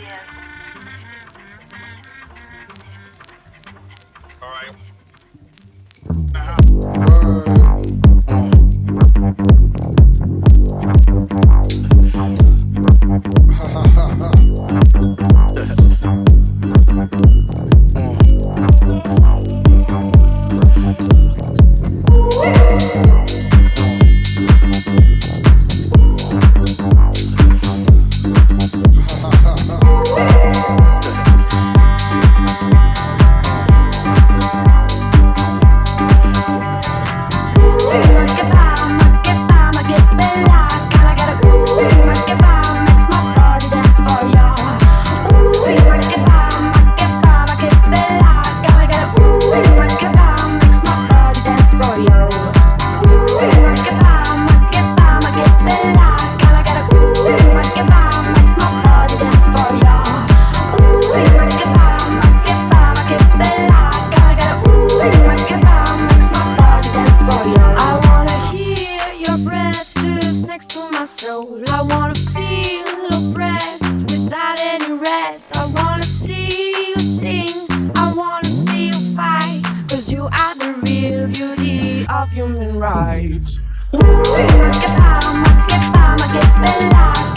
Yeah. All right. next to my soul. I wanna feel oppressed without any rest. I wanna see you sing, I wanna see you fight. Cause you are the real beauty of human rights. Ooh, que fama, que fama, que pelada.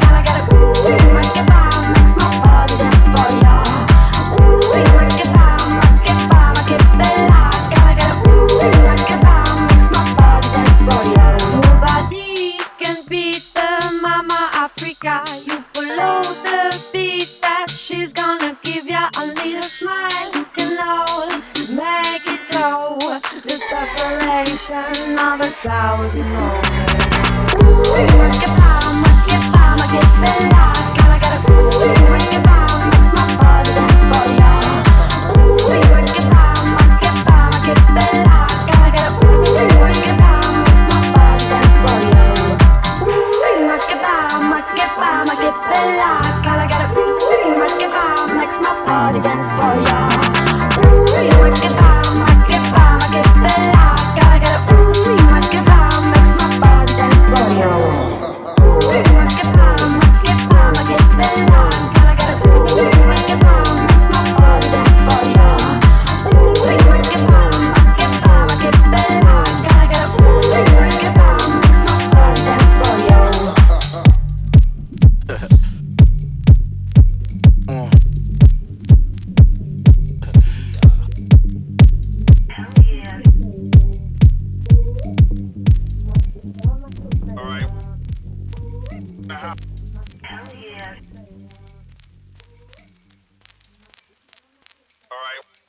she's gonna give ya a little smile. You can know make it go. The separation of a thousand moments dance for you. Hell yeah. All right.